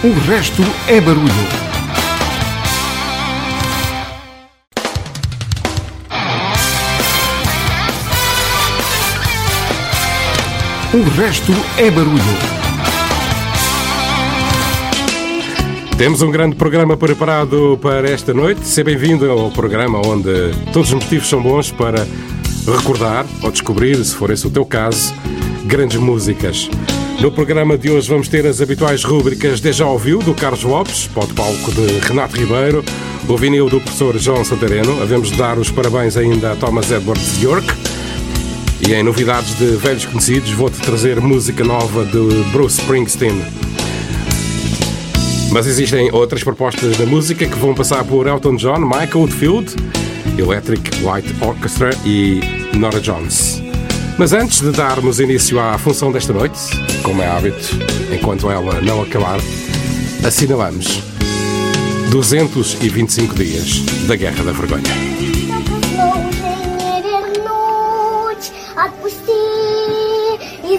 O resto é barulho. O resto é barulho. Temos um grande programa preparado para esta noite. Seja bem-vindo ao programa onde todos os motivos são bons para recordar ou descobrir, se for esse o teu caso, grandes músicas. No programa de hoje vamos ter as habituais rúbricas Já Ouviu, do Carlos Lopes, para o palco de Renato Ribeiro, o vinil do professor João Santareno. Havemos de dar os parabéns ainda a Thomas Edwards York. E em novidades de velhos conhecidos, vou-te trazer música nova de Bruce Springsteen. Mas existem outras propostas da música que vão passar por Elton John, Michael Oldfield, Electric Light Orchestra e Nora Jones. Mas antes de darmos início à função desta noite, como é hábito, enquanto ela não acabar, assinalamos 225 dias da Guerra da Vergonha.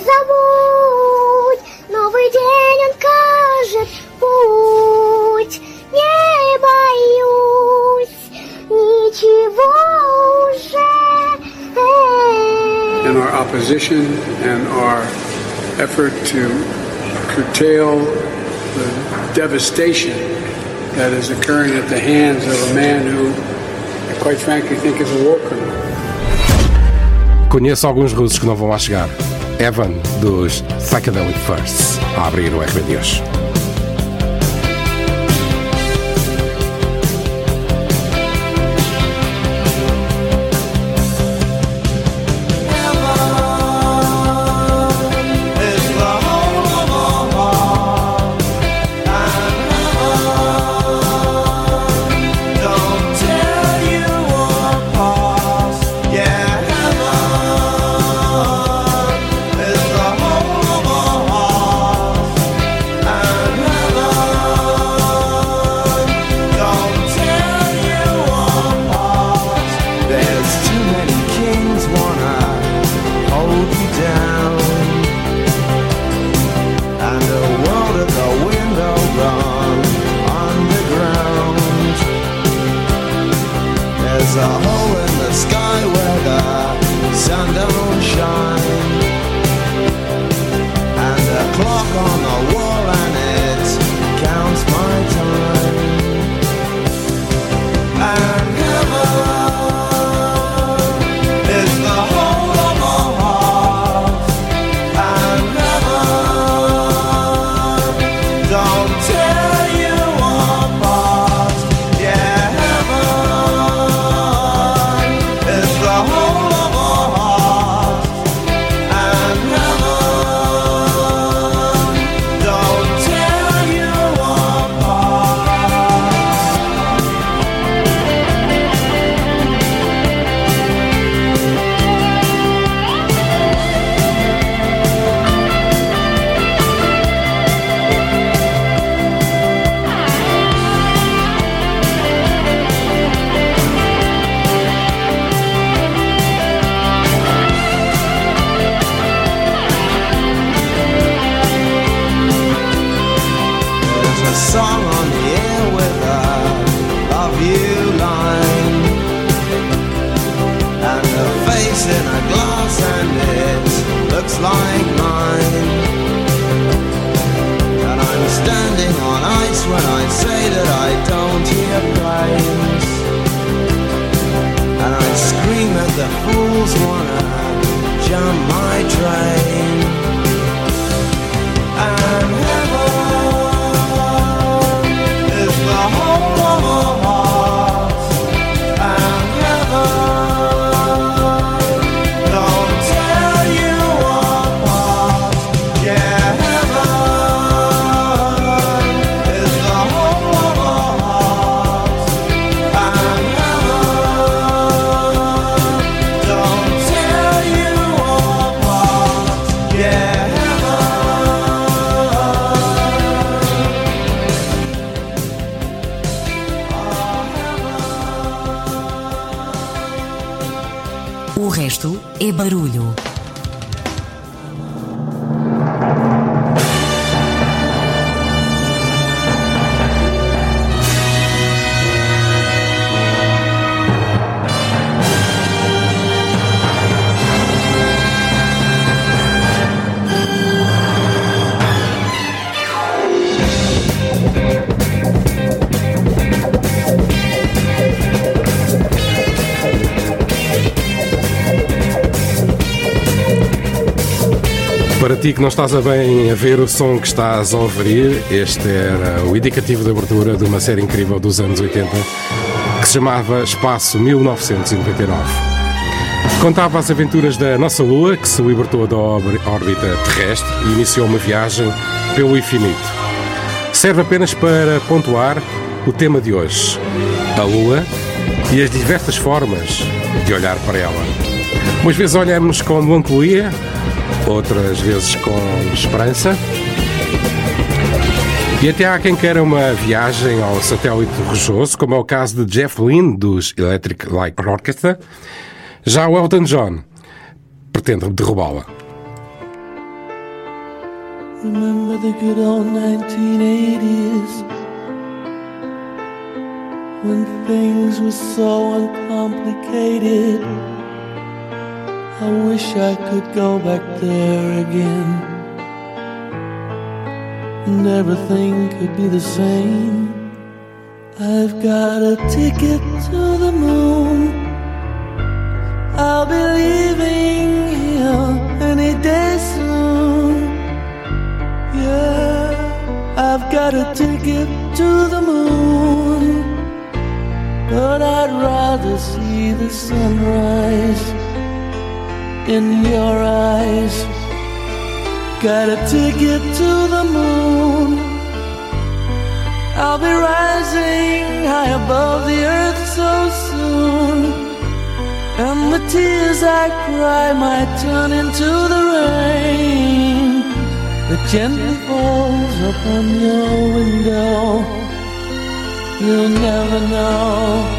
забудь, новый день он кажет Opposition and our effort to curtail the devastation that is occurring at the hands of a man who, I quite frankly, think is a war criminal. Conheço alguns russos que não vão lá chegar. Evan, dos Psychedelic Firsts, a abrir o RB de hoje. Que não estás a bem a ver o som que estás a ouvir, este era o indicativo de abertura de uma série incrível dos anos 80 que se chamava Espaço 1999. Contava as aventuras da nossa Lua, que se libertou da órbita terrestre e iniciou uma viagem pelo infinito. Serve apenas para pontuar o tema de hoje: a Lua e as diversas formas de olhar para ela. Umas vezes olhamos com melancolia, outras vezes com esperança. E até há quem queira uma viagem ao satélite rochoso, como é o caso de Jeff Lynne, dos Electric Light Orchestra. Já o Elton John pretende derrubá-la. Remember the good old 1980s When things were so uncomplicated I wish I could go back there again. And everything could be the same. I've got a ticket to the moon. I'll be leaving here any day soon. Yeah, I've got a ticket to the moon. But I'd rather see the sunrise in your eyes. Got a ticket to the moon. I'll be rising high above the earth so soon. And the tears I cry might turn into the rain that gently falls upon your window. You'll never know.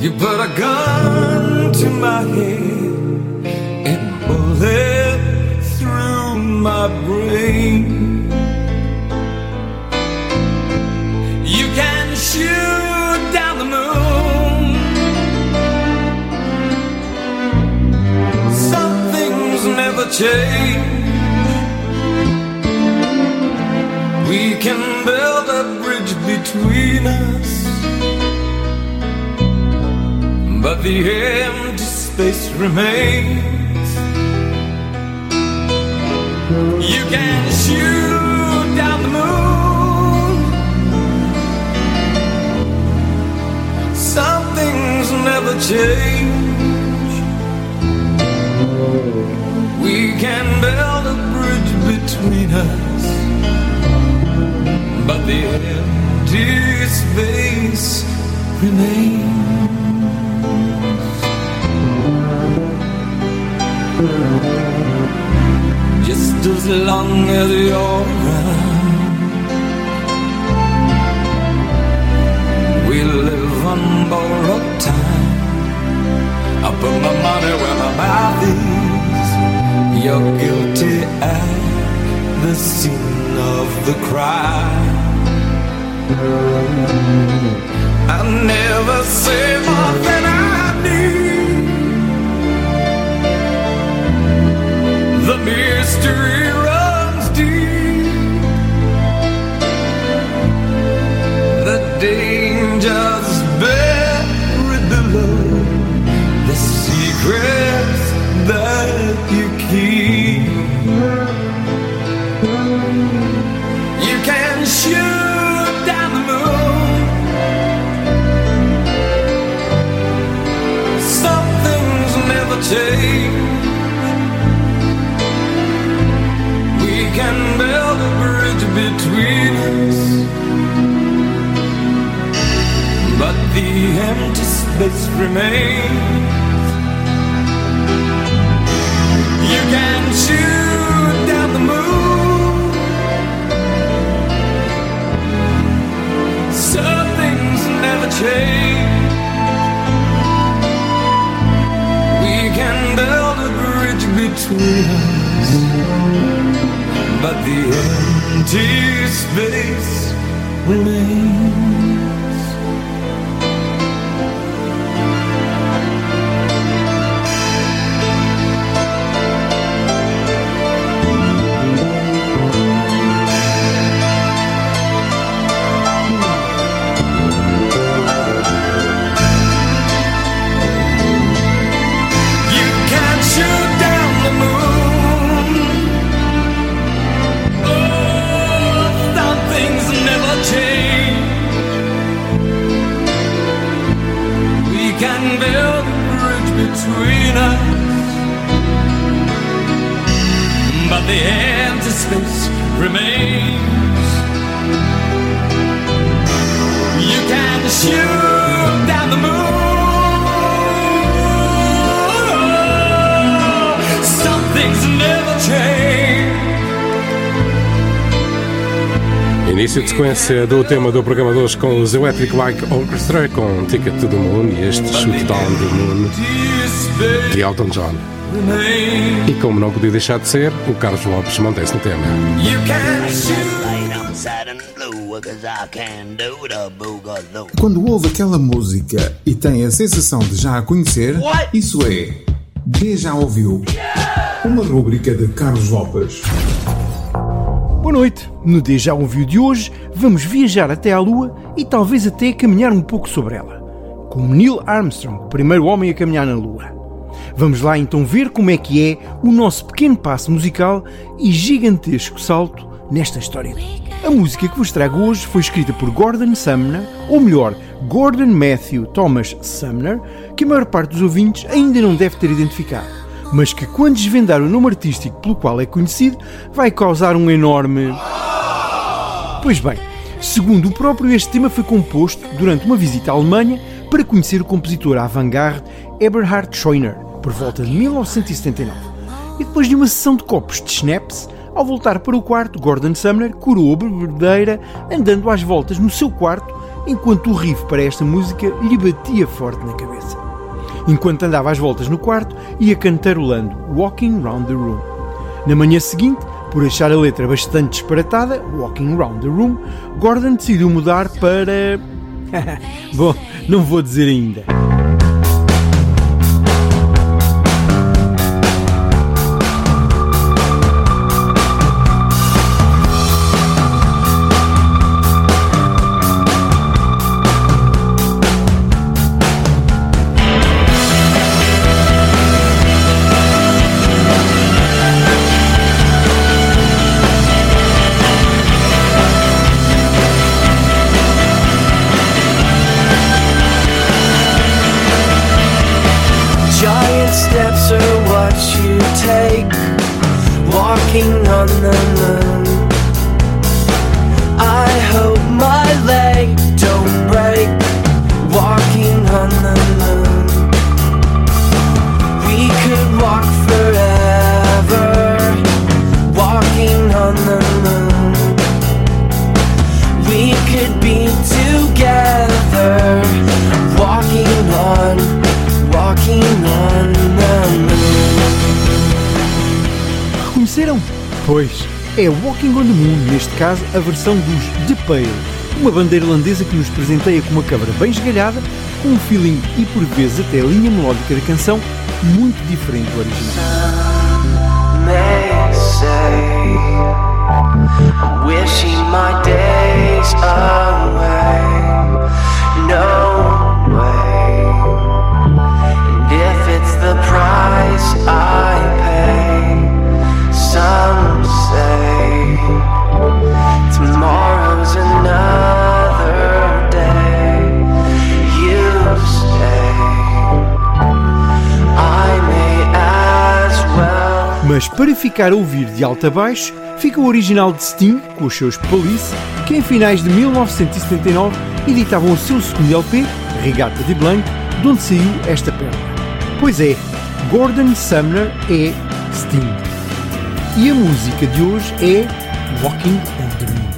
You put a gun to my head and bullet through my brain. You can shoot down the moon. Some things never change. We can build a bridge between us, but the empty space remains. You can shoot down the moon. Some things never change. We can build a bridge between us, but the empty space remains. Just as long as you're around, we live on borrowed time. I put my money where my mouth is. You're guilty at the scene of the crime. I never say more than I need. Mystery runs deep. The dangers buried below. The secrets that you keep. The empty space remains. You can shoot down the moon. Some things never change. We can build a bridge between us. But the empty space remains. Início de sequência do tema do programa de hoje com os Electric Light Orchestra com Ticket to the Moon e este Shoot Down the Moon de Elton John. E como não podia deixar de ser, o Carlos Lopes mantém-se no tema. Quando ouve aquela música e tem a sensação de já a conhecer, isso é já ouviu. Uma rúbrica de Carlos Lopes. Boa noite! No Deja Ouviu de hoje vamos viajar até à Lua e talvez até caminhar um pouco sobre ela. Com Neil Armstrong, o primeiro homem a caminhar na Lua. Vamos lá então ver como é que é o nosso pequeno passo musical e gigantesco salto nesta história. A música que vos trago hoje foi escrita por Gordon Sumner, ou melhor, Gordon Matthew Thomas Sumner, que a maior parte dos ouvintes ainda não deve ter identificado, mas que quando desvendar o nome artístico pelo qual é conhecido, vai causar um enorme. Pois bem, segundo o próprio, este tema foi composto durante uma visita à Alemanha para conhecer o compositor avant-garde Eberhard Scheuner, por volta de 1979. E depois de uma sessão de copos de schnapps, ao voltar para o quarto, Gordon Sumner curou a bebedeira andando às voltas no seu quarto enquanto o riff para esta música lhe batia forte na cabeça. Enquanto andava às voltas no quarto, ia cantarolando Walking Round the Room. Na manhã seguinte, por achar a letra bastante disparatada, Walking Round the Room, Gordon decidiu mudar para. Bom, não vou dizer ainda. Caso a versão dos The Pale, uma banda irlandesa que nos presenteia com uma câmara bem esgalhada, com um feeling e por vezes até a linha melódica da canção muito diferente do original. Mas para ficar a ouvir de alto a baixo, fica o original de Sting, com os seus Police, que em finais de 1979 editavam o seu segundo LP, Regata de Blanc, de onde saiu esta perna. Pois é, Gordon Sumner é Sting. E a música de hoje é Walking on the Moon.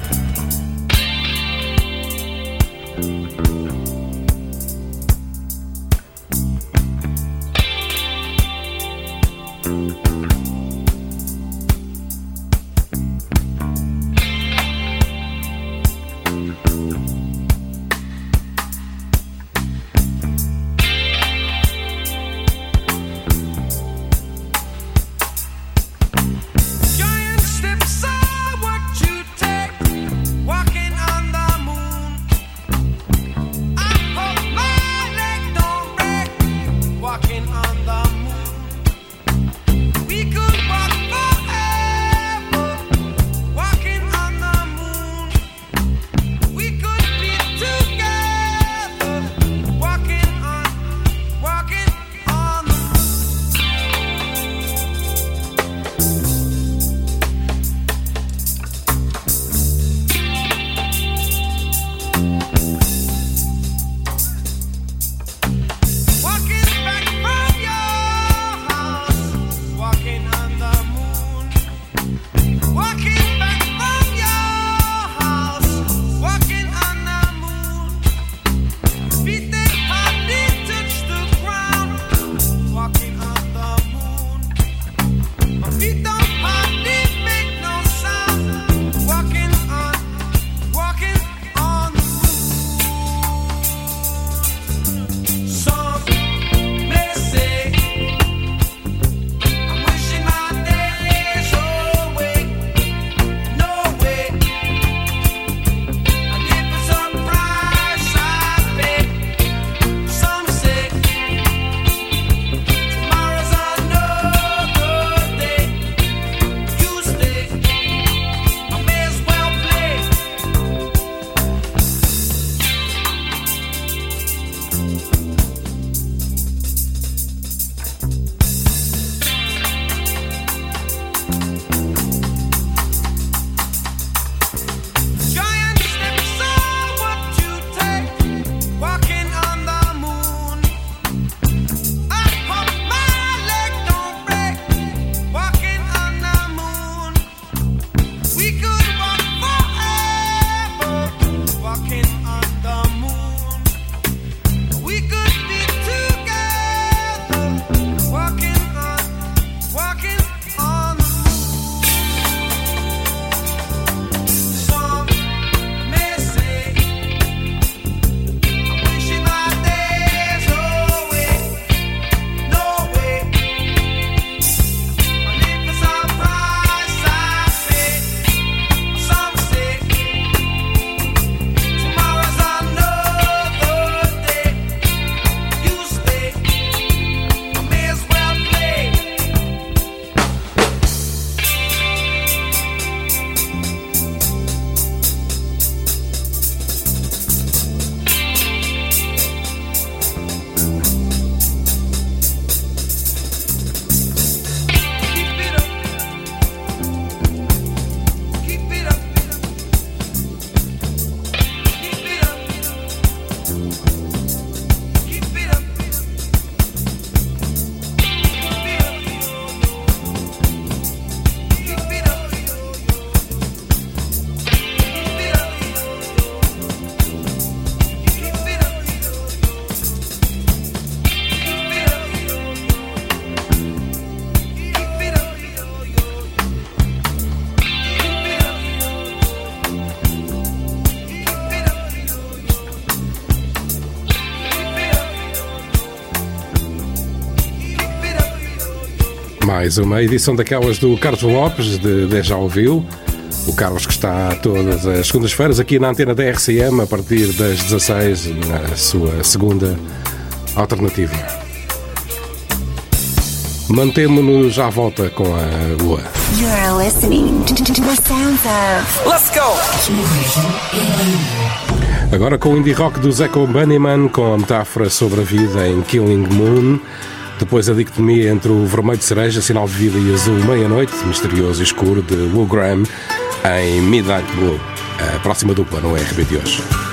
Mais uma edição daquelas do Carlos Lopes, de, de Já Ouviu. O Carlos que está todas as segundas-feiras aqui na antena da RCM a partir das 16 na sua segunda alternativa. Mantemo-nos à volta com a Lua. You're listening to the sounds of. Let's go! Agora com o indie rock do Zeco Bunnyman, com a metáfora sobre a vida em Killing Moon. Depois a dicotomia entre o vermelho de cereja, sinal de vida, e azul meia-noite, misterioso e escuro, de Will Graham, em Midnight Blue. A próxima dupla no RB de hoje.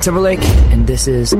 Timberlake, and this is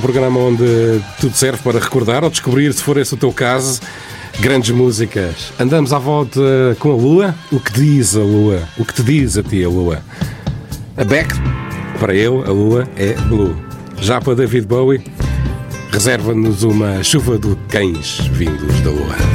programa onde tudo serve para recordar ou descobrir, se for esse o teu caso, grandes músicas. Andamos à volta com a Lua. O que diz a Lua? O que te diz a ti a Lua? A Beck, para eu, a Lua é Blue. Já para David Bowie, reserva-nos uma chuva de cães vindos da Lua.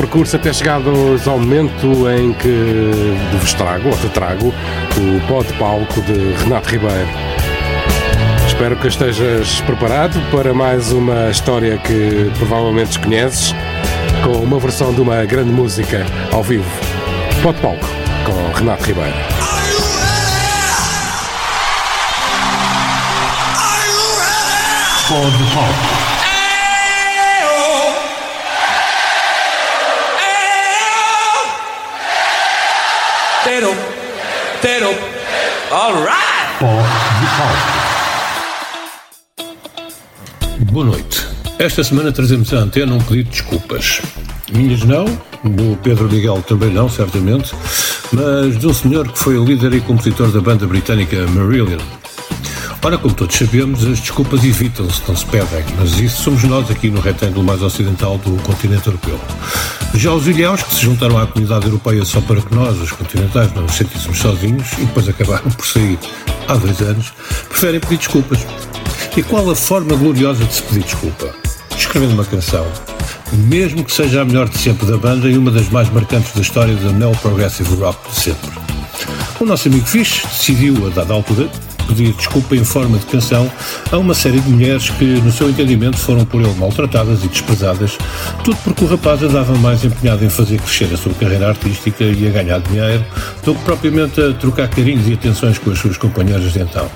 Percurso até chegados ao momento em que vos trago, ou te trago, o pó de palco de Renato Ribeiro. Espero que estejas preparado para mais uma história que provavelmente desconheces, com uma versão de uma grande música ao vivo. Pó de palco com Renato Ribeiro. Pó de palco. Pó de. Boa noite. Esta semana trazemos à antena um pedido de desculpas. Minhas não, do Pedro Miguel também não, certamente, mas de um senhor que foi o líder e compositor da banda britânica Marillion. Ora, como todos sabemos, as desculpas evitam-se, não se pedem, mas isso somos nós aqui no retângulo mais ocidental do continente europeu. Já os ilhéus que se juntaram à comunidade europeia só para que nós, os continentais, não nos sentíssemos sozinhos e depois acabaram por sair há dois anos, preferem pedir desculpas. E qual a forma gloriosa de se pedir desculpa? Escrevendo uma canção, mesmo que seja a melhor de sempre da banda e uma das mais marcantes da história da neo-progressive rock de sempre. O nosso amigo Fish decidiu, a dada altura, pedir desculpa em forma de canção a uma série de mulheres que, no seu entendimento, foram por ele maltratadas e desprezadas, tudo porque o rapaz andava mais empenhado em fazer crescer a sua carreira artística e a ganhar dinheiro do que propriamente a trocar carinhos e atenções com as suas companheiras de então.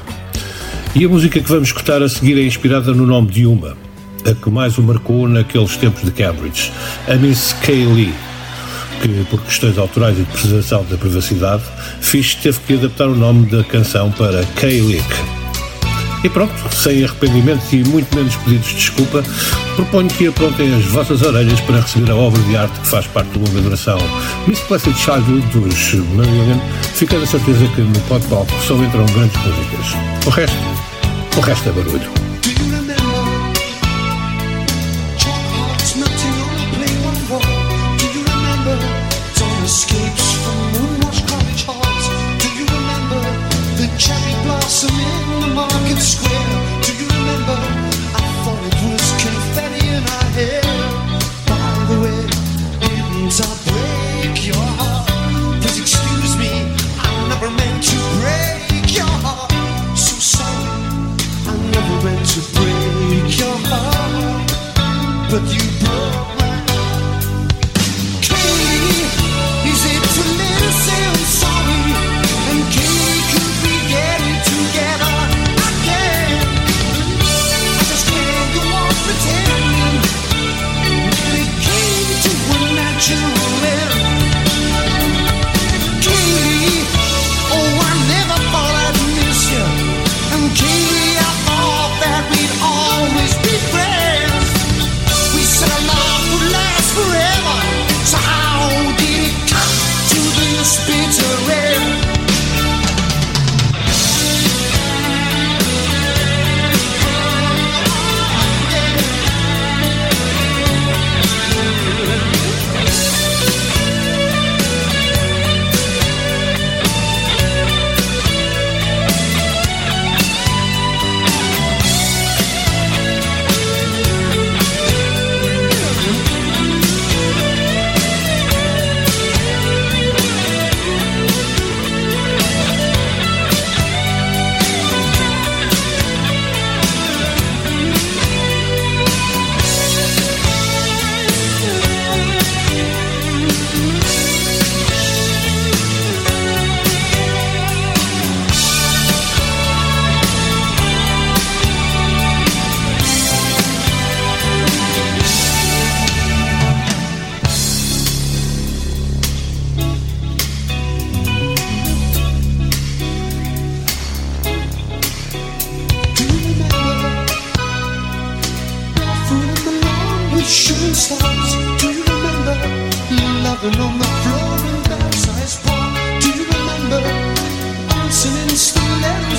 E a música que vamos escutar a seguir é inspirada no nome de uma, a que mais o marcou naqueles tempos de Cambridge, a Miss Kay Lee, que, por questões autorais e de preservação da privacidade, Fish teve que adaptar o nome da canção para K-Lick. E pronto, sem arrependimentos e muito menos pedidos de desculpa, proponho que apontem as vossas orelhas para receber a obra de arte que faz parte da longa duração Miss Placid Childhood dos Marillion, ficando a certeza que no palco só entram grandes músicas. O resto, o resto é barulho. Escapes from moonwashed cottage halls. Do you remember the cherry blossom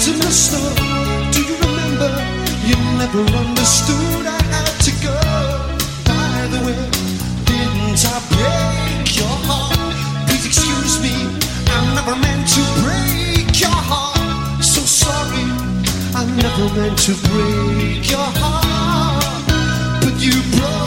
to mister. Do you remember? You never understood I had to go. By the way, didn't I break your heart? Please excuse me, I never meant to break your heart. So sorry, I never meant to break your heart, but you broke.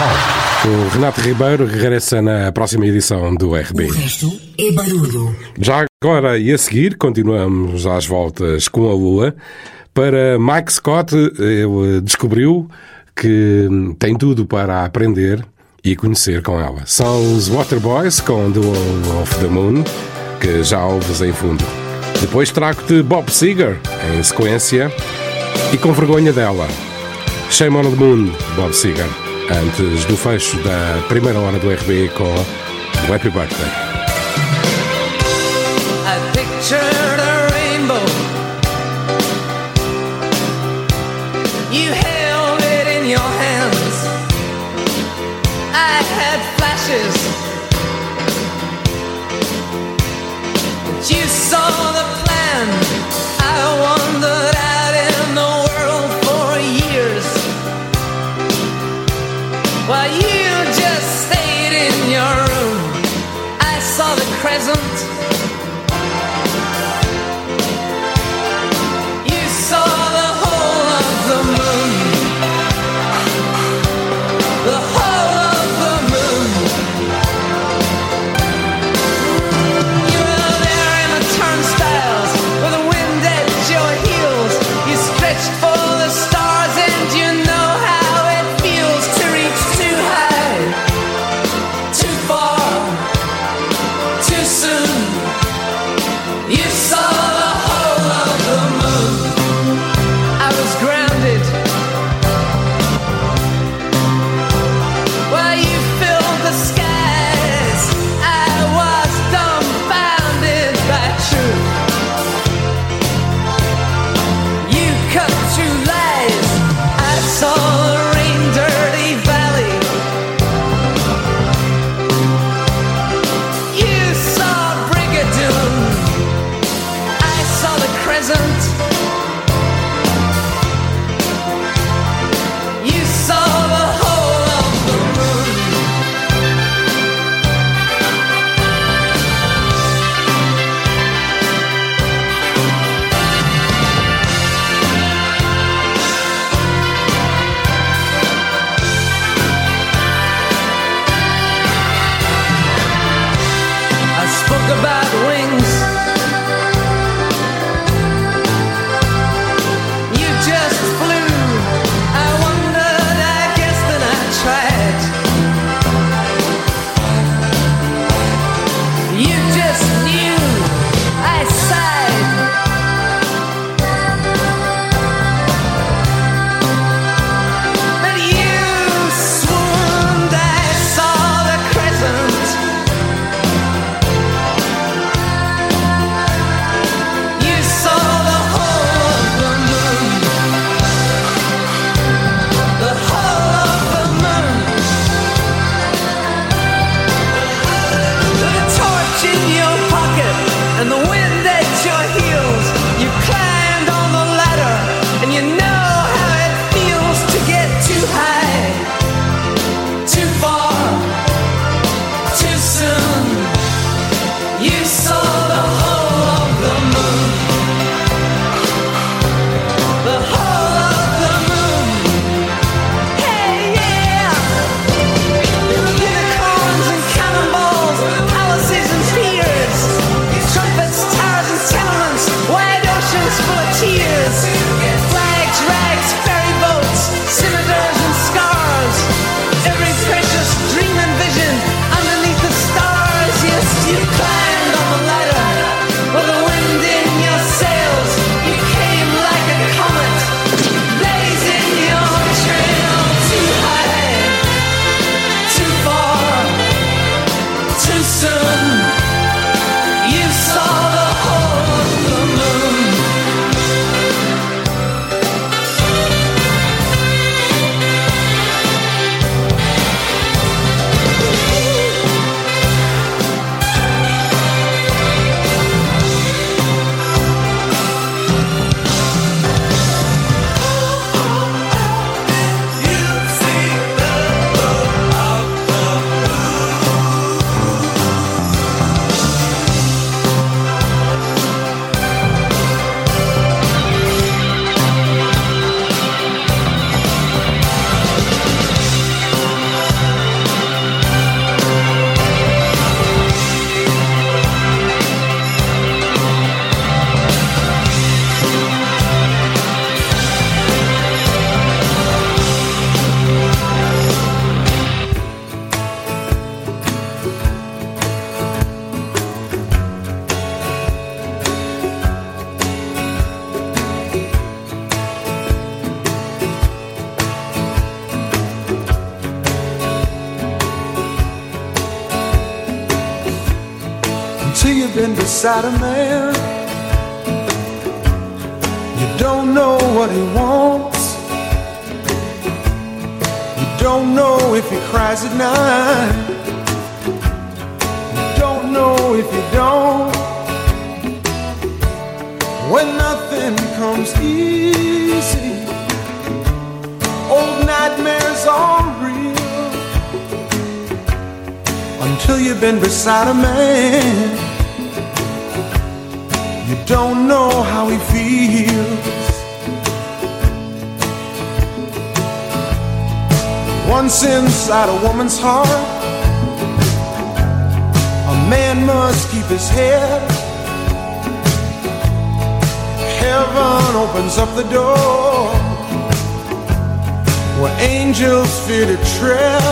O Renato Ribeiro regressa na próxima edição do RB. O resto é barulho. Já agora e a seguir, continuamos às voltas com a Lua. Para Mike Scott, ele descobriu que tem tudo para aprender e conhecer com ela. São os Waterboys com The Wall of the Moon, que já ouves em fundo. Depois trago-te Bob Seger, em sequência, e com vergonha dela. Shame on the Moon, Bob Seger antes do fecho da primeira hora do RB com o Happy Birthday. Beside a man. You don't know what he wants. You don't know if he cries at night. You don't know if you don't. When nothing comes easy, old nightmares are real. Until you've been beside a man, you don't know how he feels. Once inside a woman's heart, a man must keep his head. Heaven opens up the door where angels fear to tread.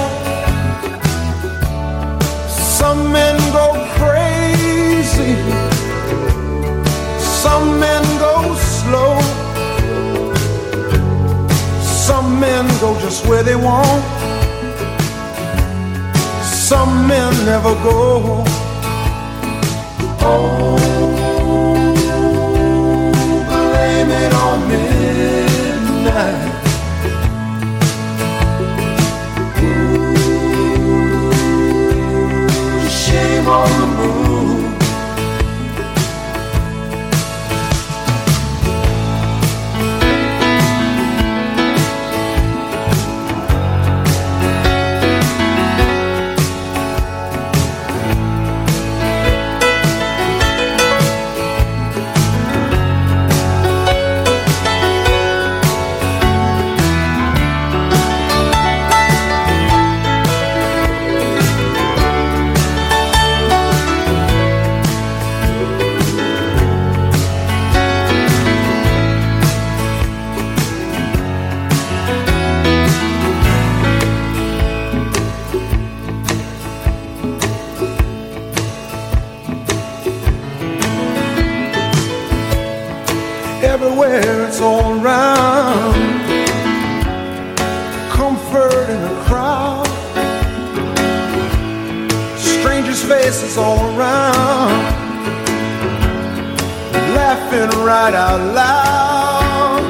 Some men go crazy, some men go slow, some men go just where they want, some men never go. Oh, blame it on midnight. Shame on the moon. It's all around. Comfort in a crowd. Strangers' faces all around. Laughing right out loud.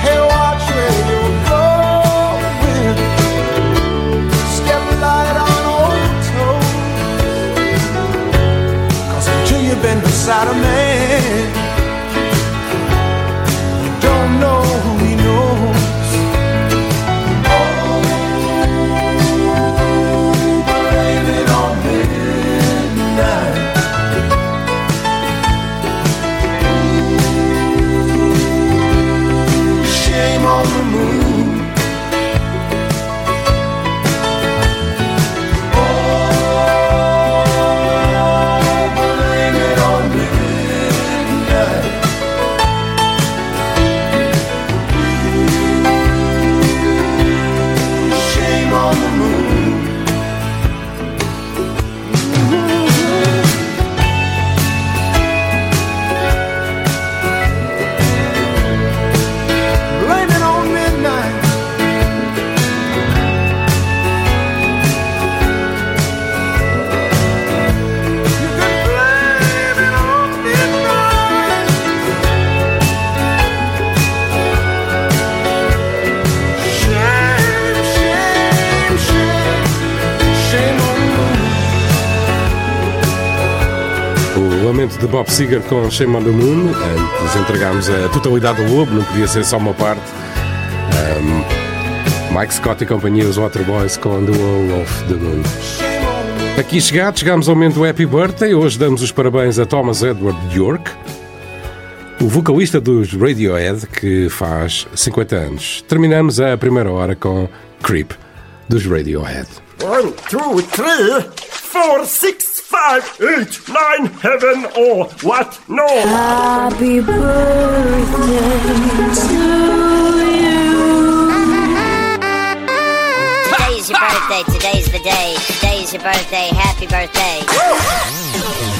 Hey, watch where you're going. Step light on old toes. Cause until you've been beside a man de Bob Seger com Shame on the Moon. Nos entregámos a totalidade do lobo, não podia ser só uma parte. Um, Mike Scott e companhia, os Waterboys com The Wall of the Moon. Aqui chegados, chegamos ao momento do Happy Birthday. Hoje damos os parabéns a Thomas Edward York, o vocalista dos Radiohead, que faz 50 anos. Terminamos a primeira hora com Creep, dos Radiohead. One, two, three, four, six, five, eight, nine, heaven or what? No. Happy birthday to you. Today's your birthday. Today's the day. Today's your birthday. Happy birthday.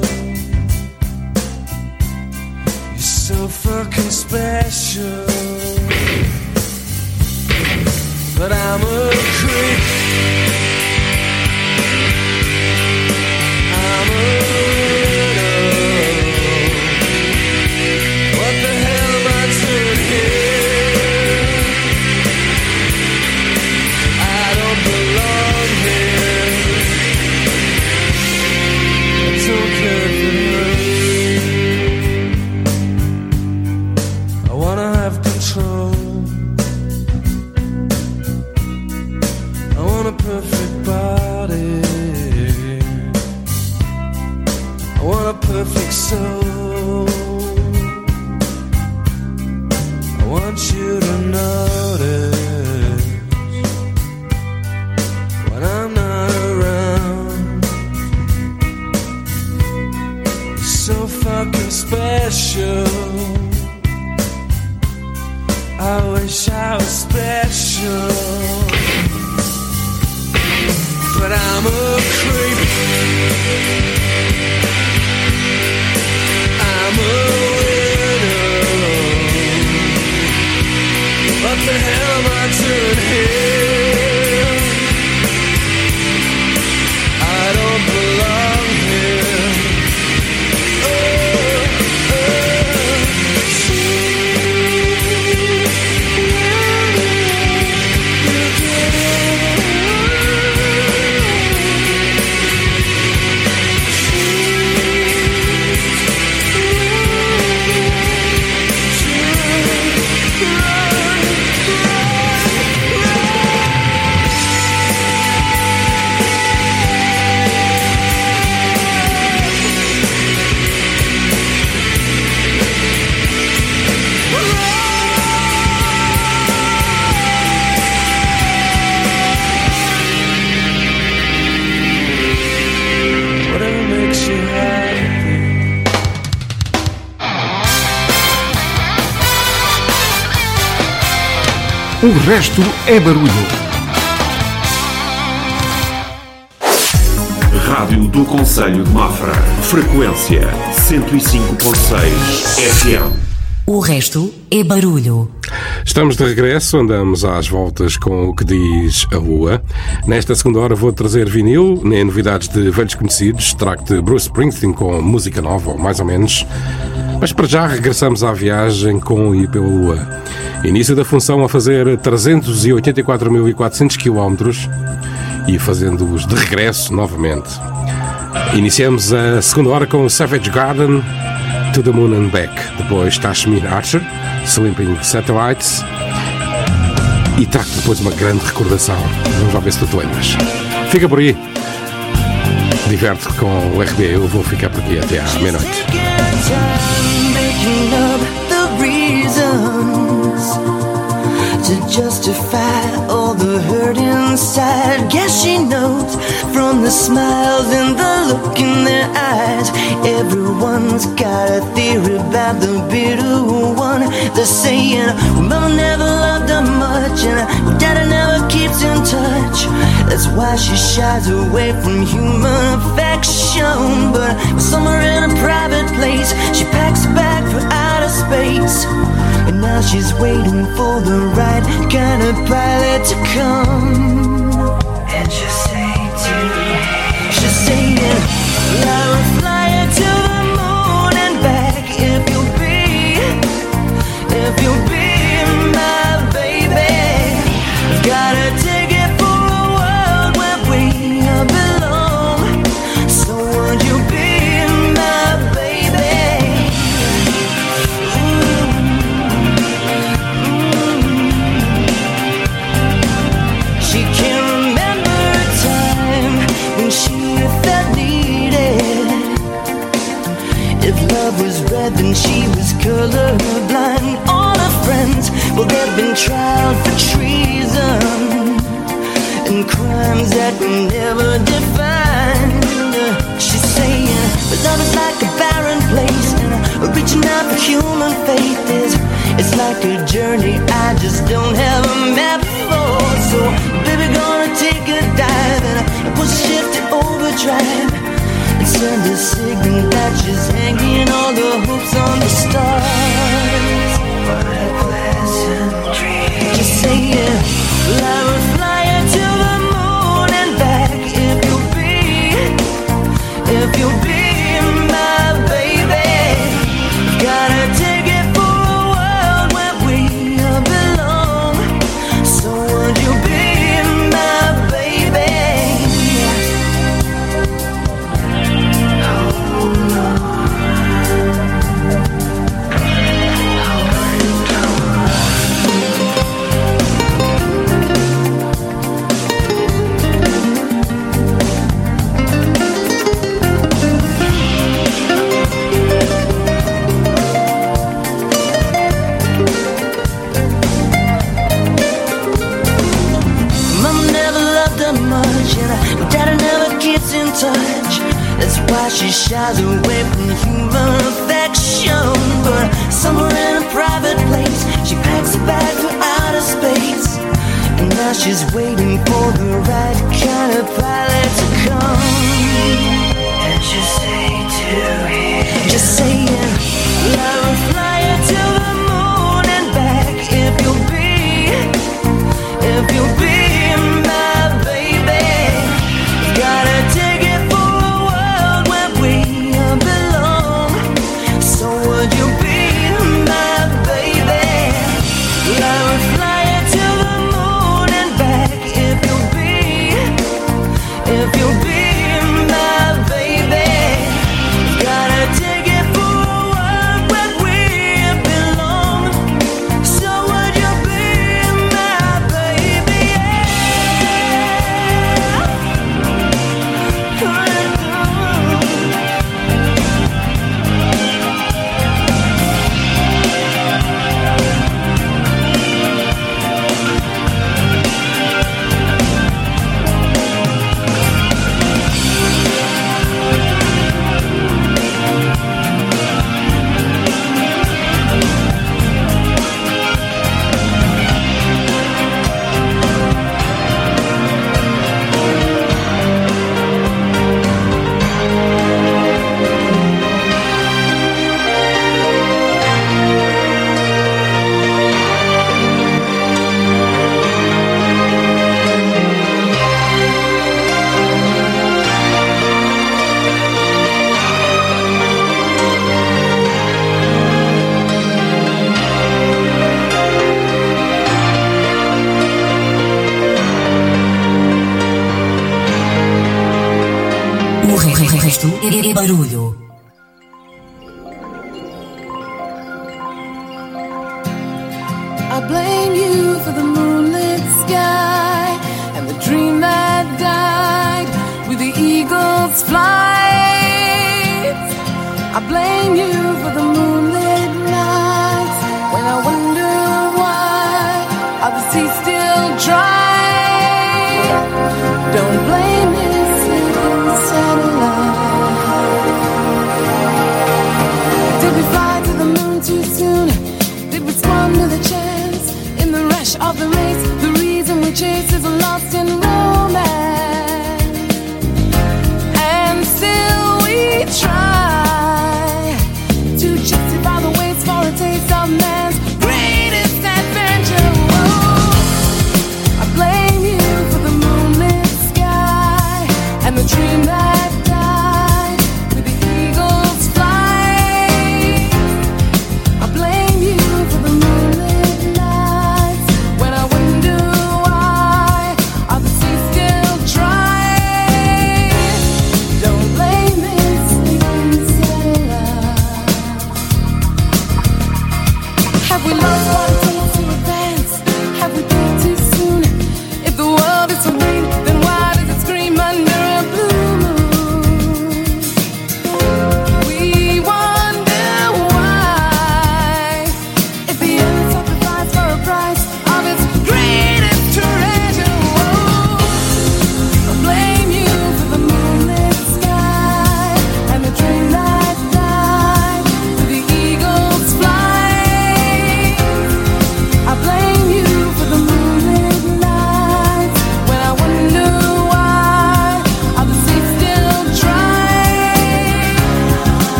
So fucking special. But I'm a creep. I'm a special. I wish I was special. O resto é barulho. Rádio do Conselho de Mafra. Frequência 105.6 FM. O resto é barulho. Estamos de regresso, andamos às voltas com o que diz a rua. Nesta segunda hora vou trazer vinil, nem novidades de velhos conhecidos, trago-te Bruce Springsteen com música nova, ou mais ou menos. Mas para já regressamos à viagem com e pela Lua. Início da função a fazer 384.400 km e fazendo-os de regresso novamente. Iniciamos a segunda hora com Savage Garden, To the Moon and Back. Depois Tashmir Archer, Sleeping Satellites. E trago depois uma grande recordação. Vamos lá ver se tu te lembras. Fica por aí. Diverte com o RB. Eu vou ficar por aqui até à meia-noite. Making up the reasons to justify all the hurt inside. Guess she knows from the smiles and the look in their eyes. Everyone's got a theory about the bitter one. They're saying, Mama never loved her much, and Daddy never keeps in touch. That's why she shies away from human affection. But somewhere in a private place, she packs a bag for outer space. And now she's waiting for the right kind of pilot to come. Crimes that we never defined. She's saying, but uh, love is like a barren place, and reaching out for human faith is it's like a journey I just don't have a map for. So, baby, gonna take a dive and push shift to overdrive and send a signal that she's hanging all the hopes on the stars. You'll be her much, and her daddy never gets in touch. That's why she shies away from human affection. But somewhere in a private place, she packs a bag for outer space. And now she's waiting for the right kind of pilot to come. And just say to him, just saying, I will fly you to the moon and back if you'll be if you'll be O re- re- resto é, é barulho.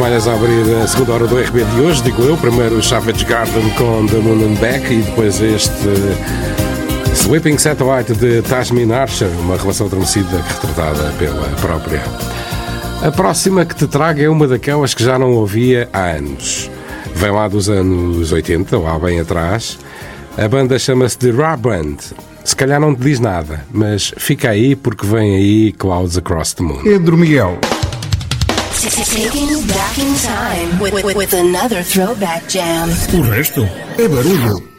malhas a abrir a segunda hora do RB de hoje, digo eu. Primeiro o Savage Garden com The Moon and Back e depois este Sweeping Satellite de Tasmin Archer, uma relação adormecida retratada pela própria. A próxima que te trago é uma daquelas que já não ouvia há anos. Vem lá dos anos 80, lá bem atrás. A banda chama-se The Raw Band. Se calhar não te diz nada, mas fica aí porque vem aí Clouds Across the Moon. Pedro Miguel. Taking back in time with, with, with another throwback jam. O resto é barulho.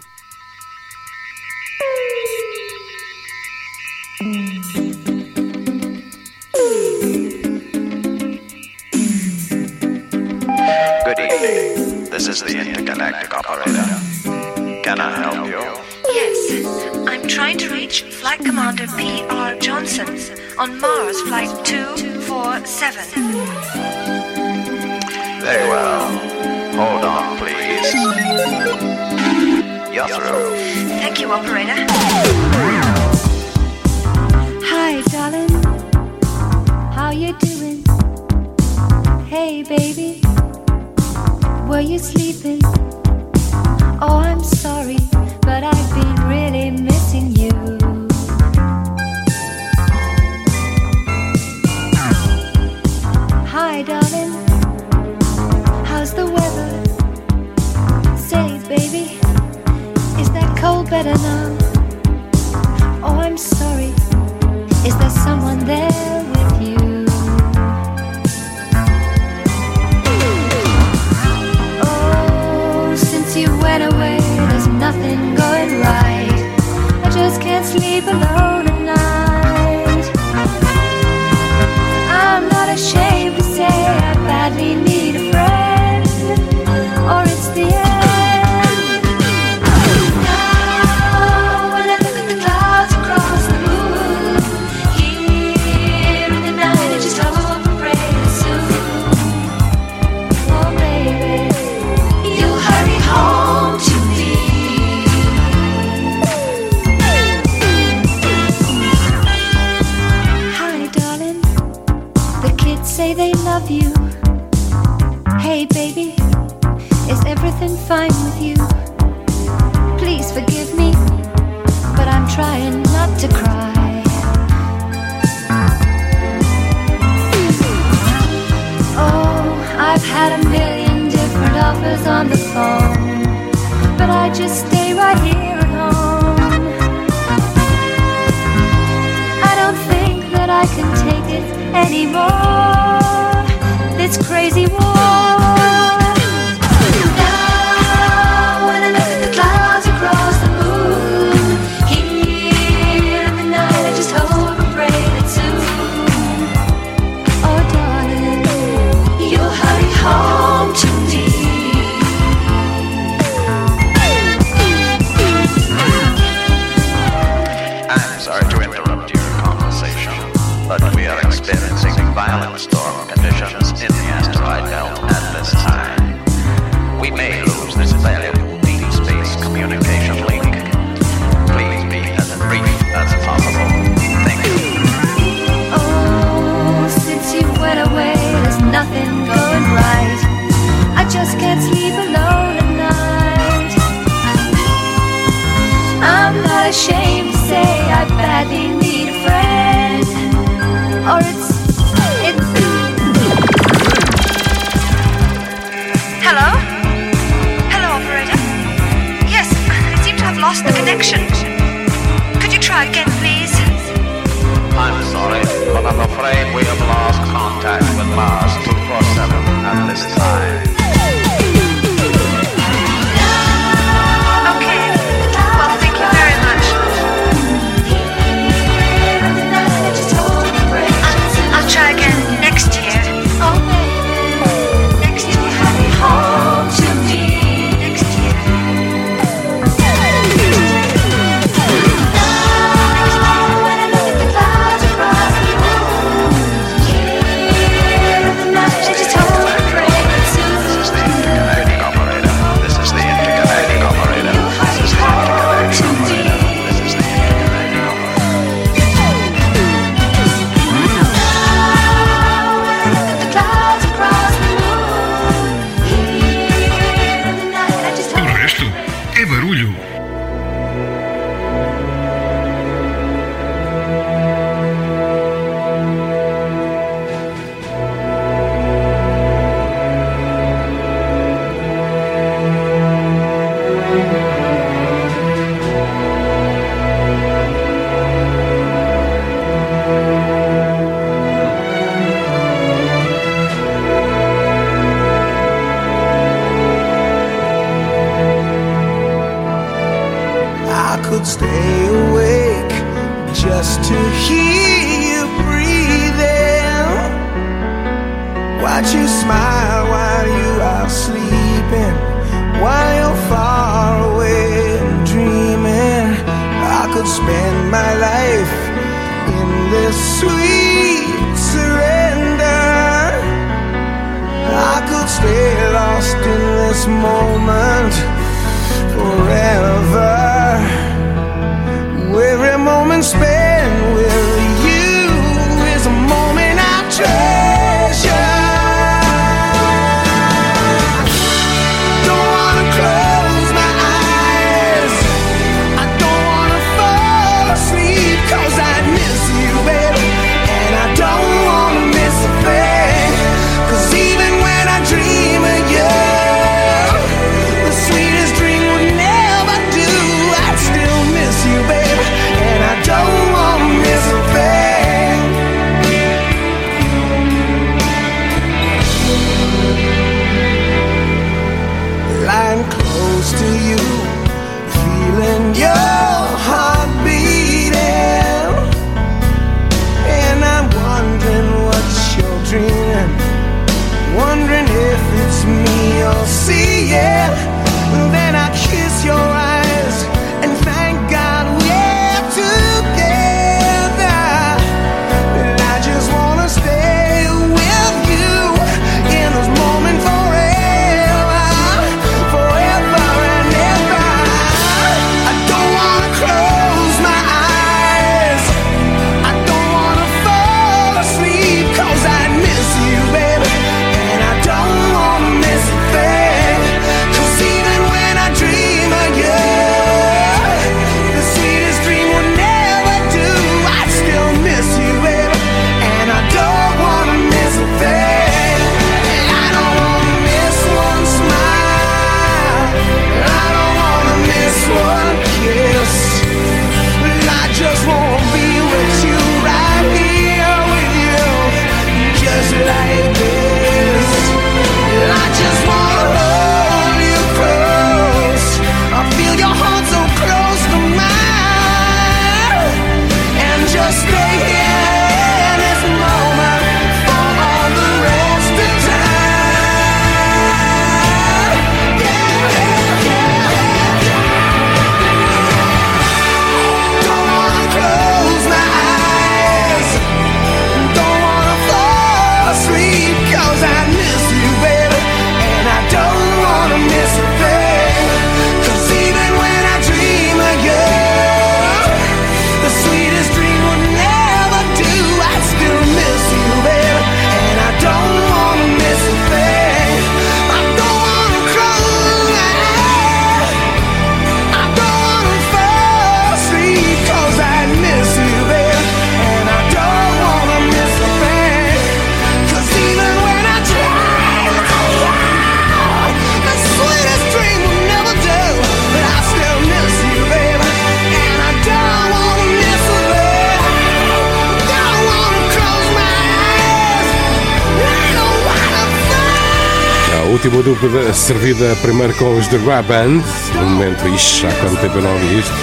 última dupla servida primeiro com os The Grab Band. No momento, isto há quanto tempo eu não ouvi isto?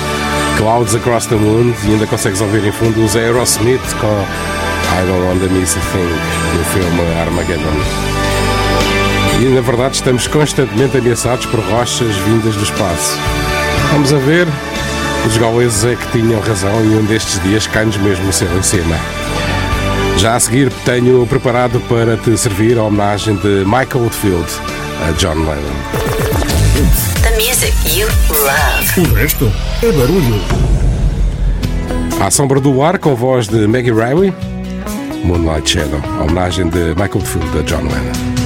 Clouds Across the Moon. E ainda consegues ouvir em fundo os Aerosmith com I Don't Want to Miss a Thing do filme Armageddon. E na verdade estamos constantemente ameaçados por rochas vindas do espaço. Vamos a ver. Os gauleses é que tinham razão e um destes dias cai-nos mesmo o céu em cima. Já a seguir, tenho preparado para te servir a homenagem de Michael Oldfield a John Lennon. The music you love. O resto é barulho. A Sombra do Ar com a voz de Maggie Riley. Moonlight Shadow, a homenagem de Michael Oldfield a John Lennon.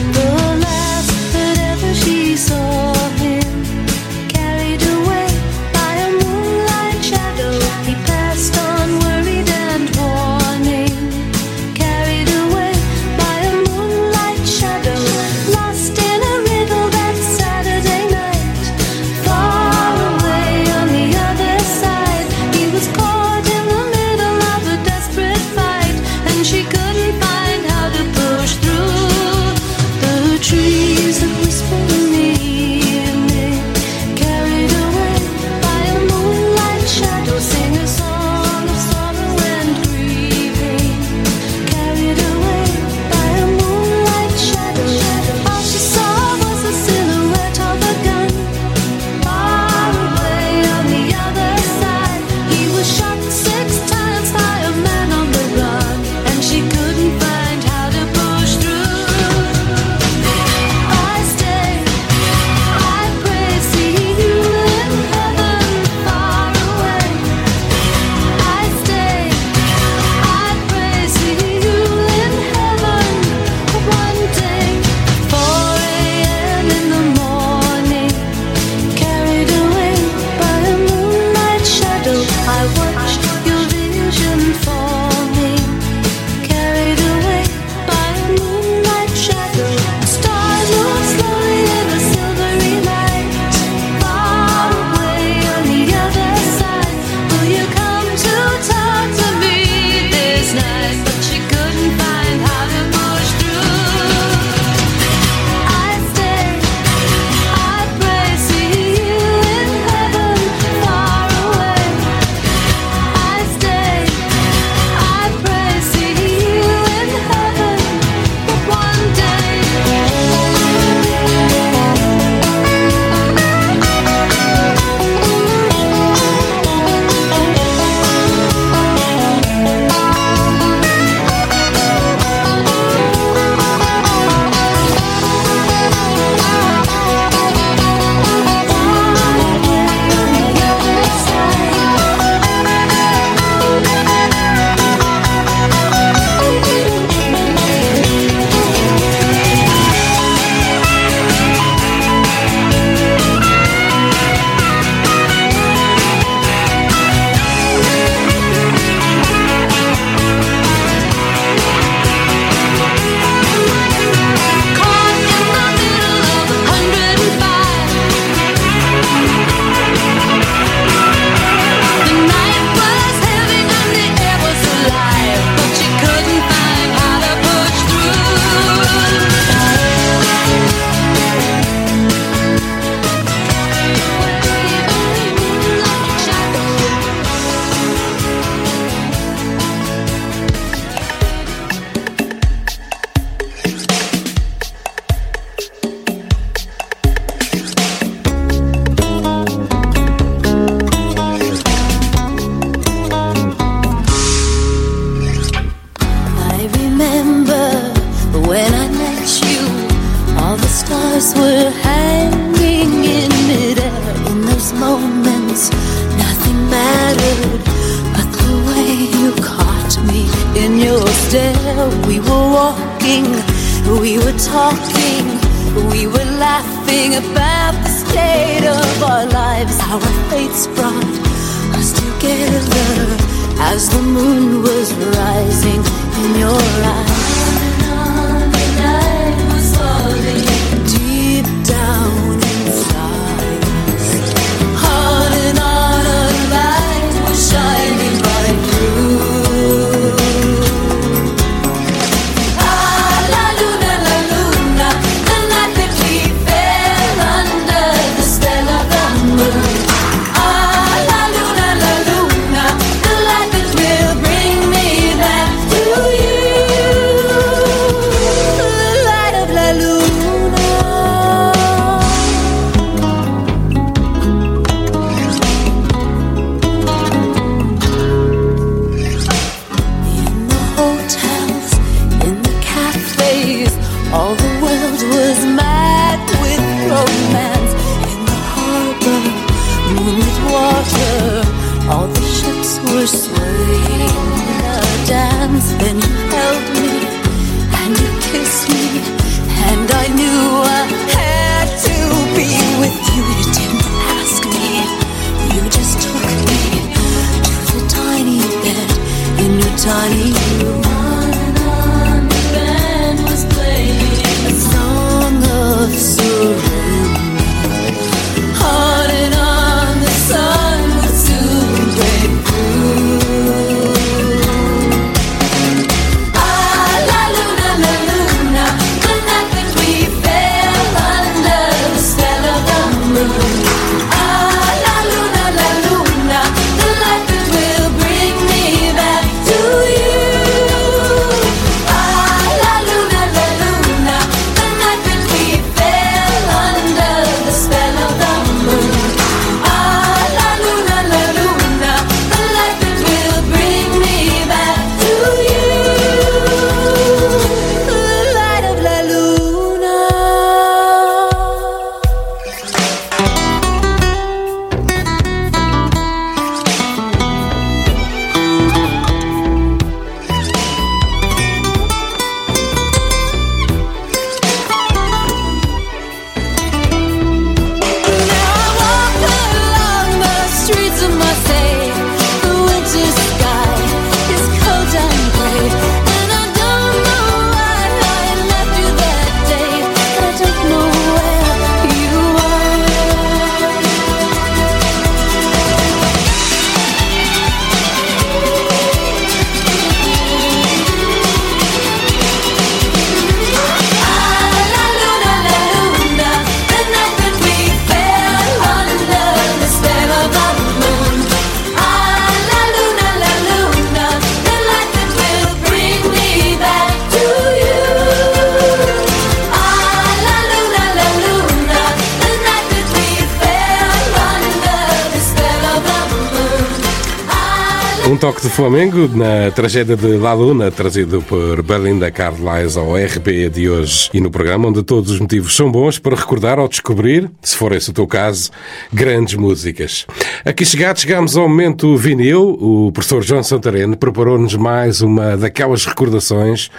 Flamengo na tragédia de La Luna, trazido por Belinda Carlisle ao RB de hoje e no programa onde todos os motivos são bons para recordar ou descobrir, se for esse o teu caso, grandes músicas. Aqui chegados, chegamos ao momento vinil. O professor João Santareno preparou-nos mais uma daquelas recordações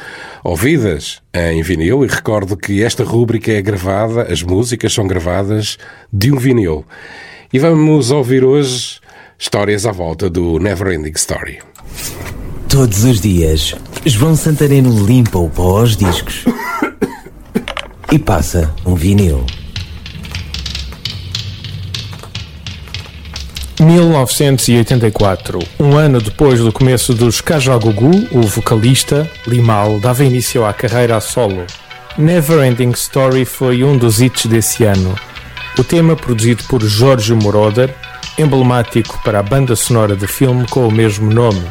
ouvidas em vinil e recordo que esta rúbrica é gravada, as músicas são gravadas de um vinil. E vamos ouvir hoje histórias à volta do Neverending Story. Todos os dias, João Santareno limpa o pó aos discos e passa um vinil. 1984, um ano depois do começo dos Kajagogu, o vocalista, Limal, dava início à carreira a solo. Never Ending Story foi um dos hits desse ano. O tema, produzido por Jorge Moroder, emblemático para a banda sonora de filme com o mesmo nome.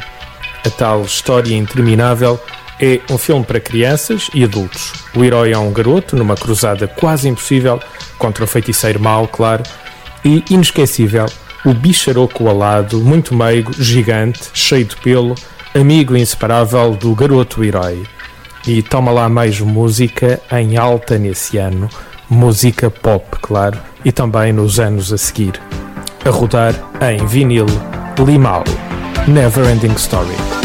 A tal história interminável é um filme para crianças e adultos. O herói é um garoto numa cruzada quase impossível contra o feiticeiro mau, claro, e inesquecível, o bicharoco alado, muito meigo, gigante, cheio de pelo, amigo inseparável do garoto herói. E toma lá mais música em alta nesse ano, música pop, claro, e também nos anos a seguir. A rodar em vinil Limal. Never Ending Story.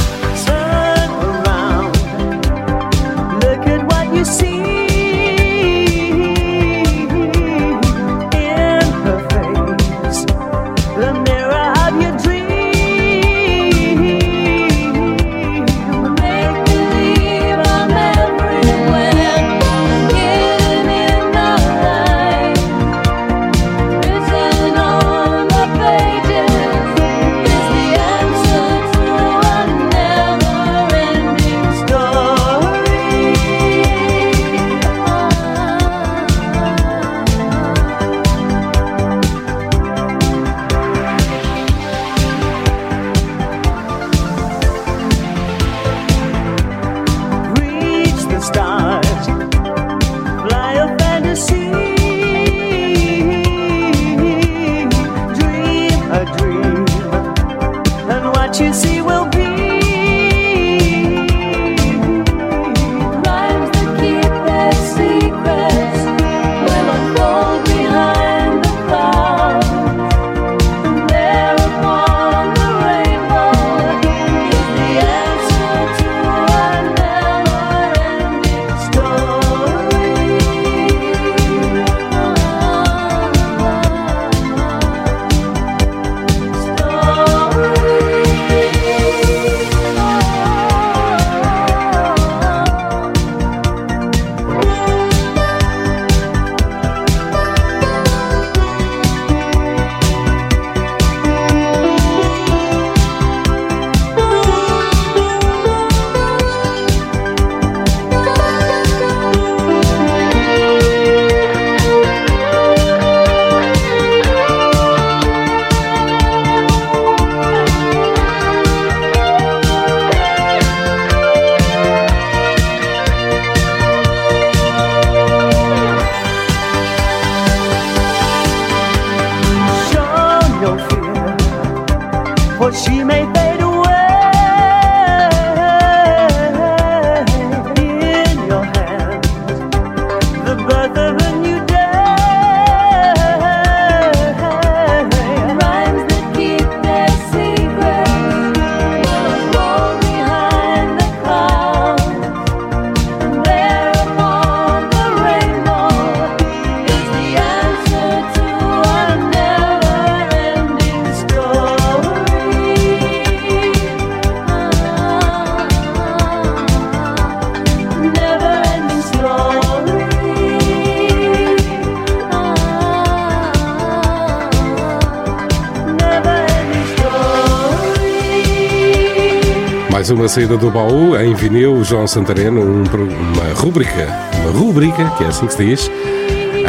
Uma saída do baú em vinil, João Santareno, um uma rúbrica, uma rubrica, que é assim que se diz,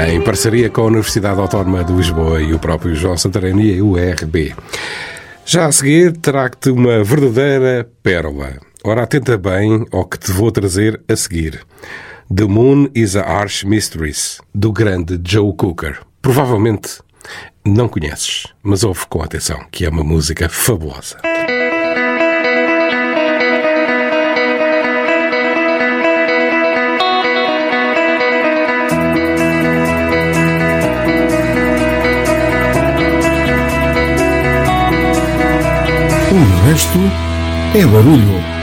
em parceria com a Universidade Autónoma de Lisboa e o próprio João Santareno e a URB. Já a seguir, trago-te uma verdadeira pérola. Ora, atenta bem ao que te vou trazer a seguir. The Moon is a Arch Mistress, do grande Joe Cooker. Provavelmente não conheces, mas ouve com atenção, que é uma música fabulosa. O resto é barulho.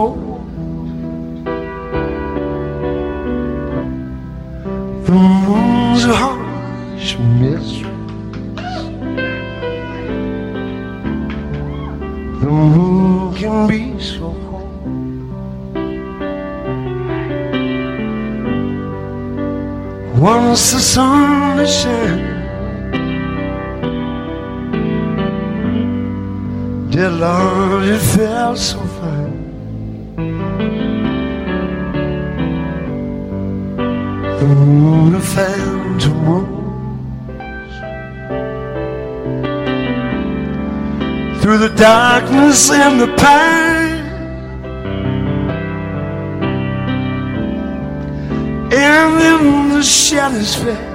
go. The moon's a harsh mistress. The moon can be so cold. Once the sun is shining. Dear Lord, it felt so through the phantom rose, through the darkness and the pain, and in the shadows.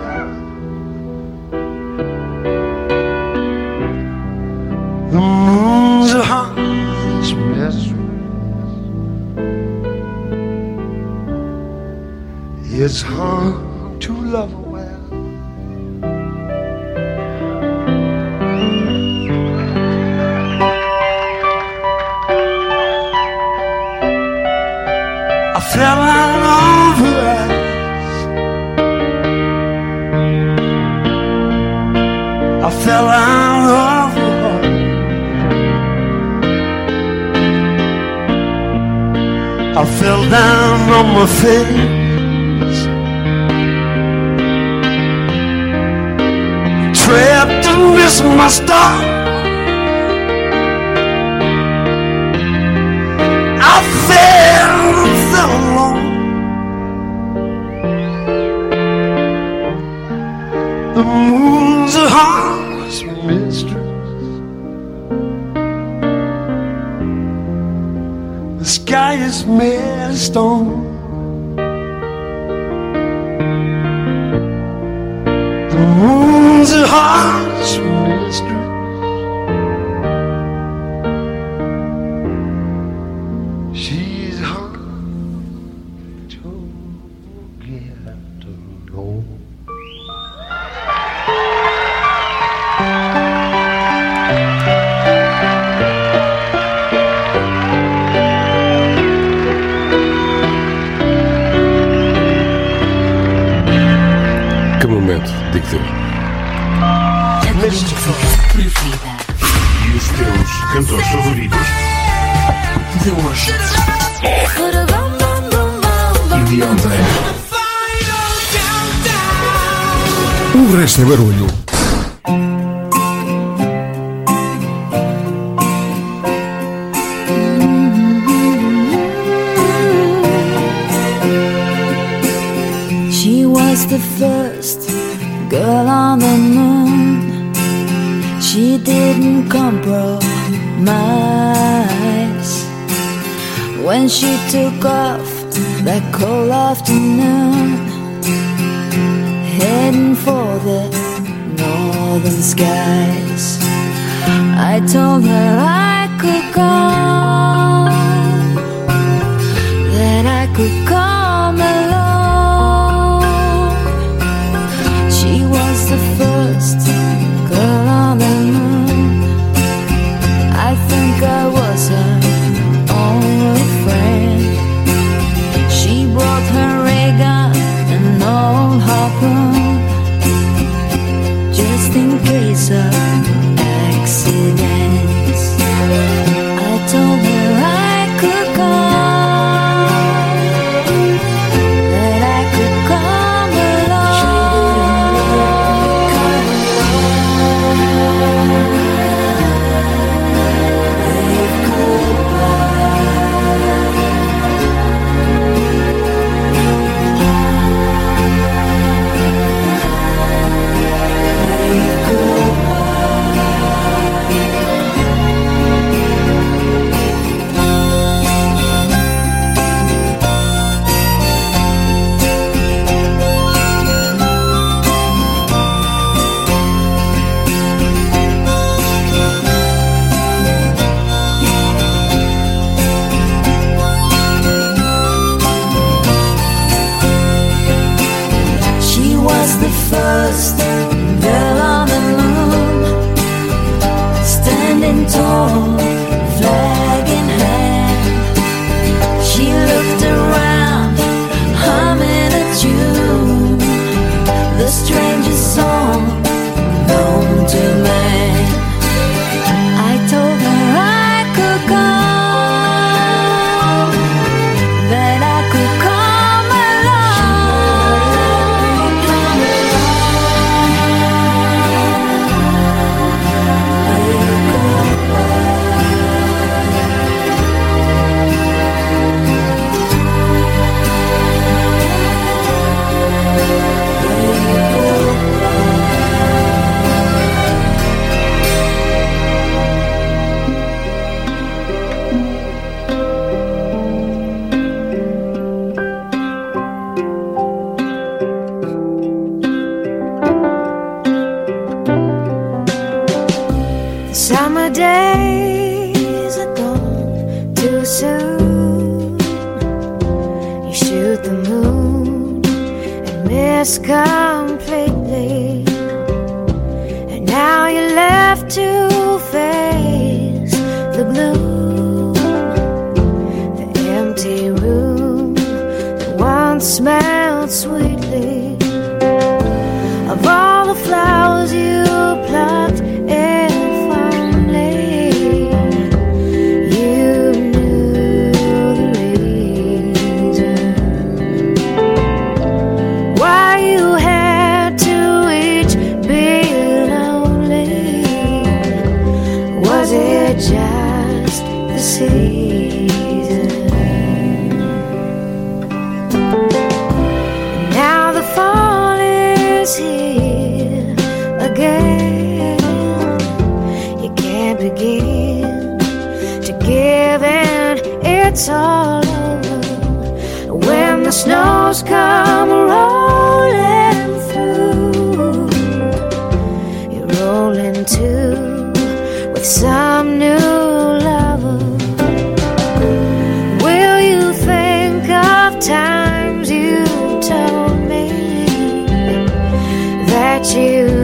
you.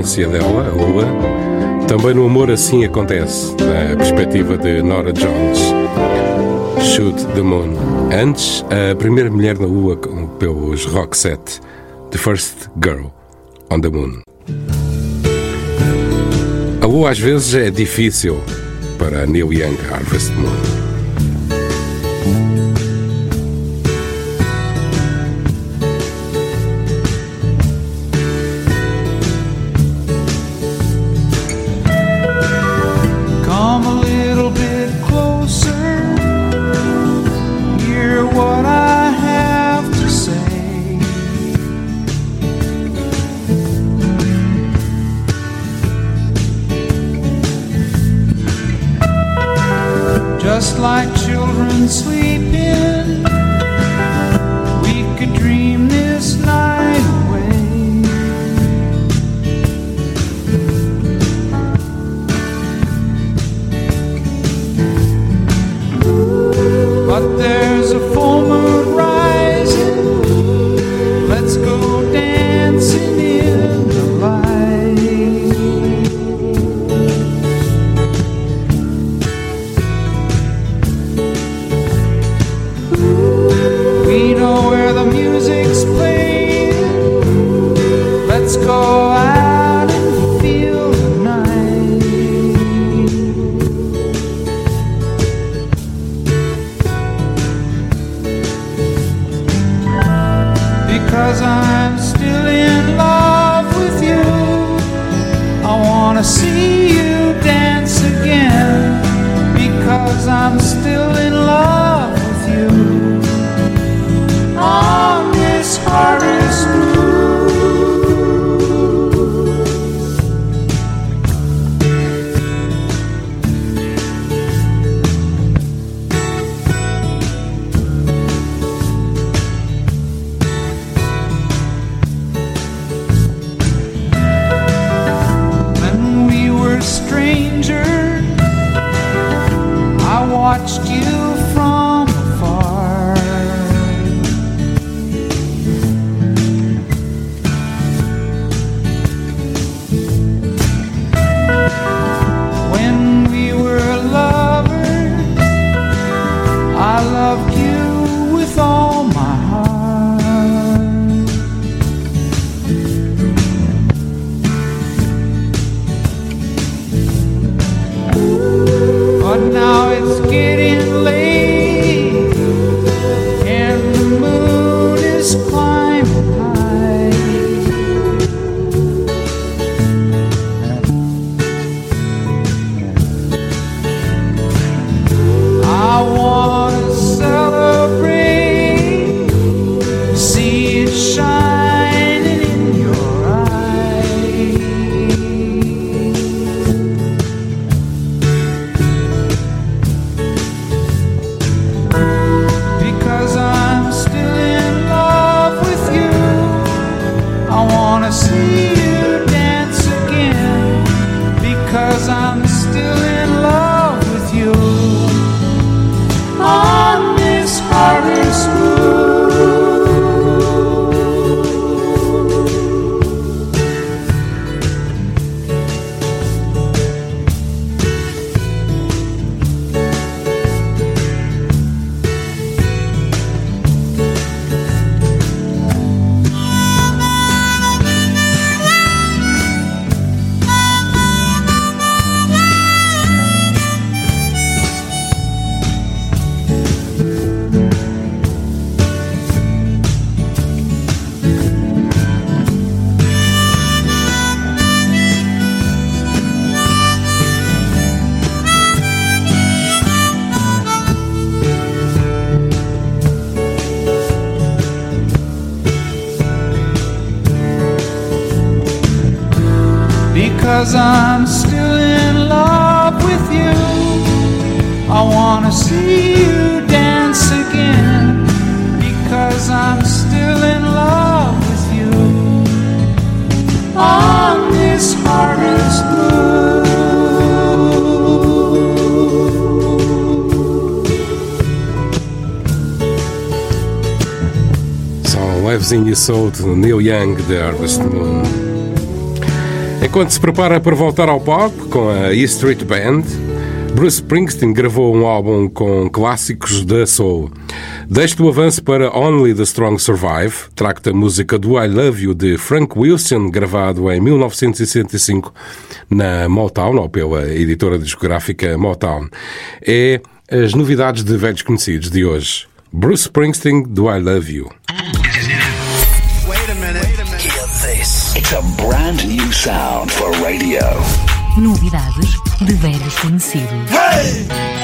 influência dela, Lua, Também no amor assim acontece, na perspectiva de Nora Jones. Shoot the Moon. Antes, a primeira mulher na Lua pelos Rock Set, The First Girl on the Moon. A Lua às vezes é difícil para Neil Young Harvest Moon. Soul de Neil Young de Harvest Moon. Enquanto se prepara para voltar ao pop com a E Street Band, Bruce Springsteen gravou um álbum com clássicos da Soul. Desde o avanço para Only the Strong Survive, tracta a música do I Love You de Frank Wilson, gravado em 1965 na Motown, ou pela editora discográfica Motown. É as novidades de velhos conhecidos de hoje. Bruce Springsteen do I Love You. This. It's a brand new sound for radio. Novidades de velhos conhecidos. Hey!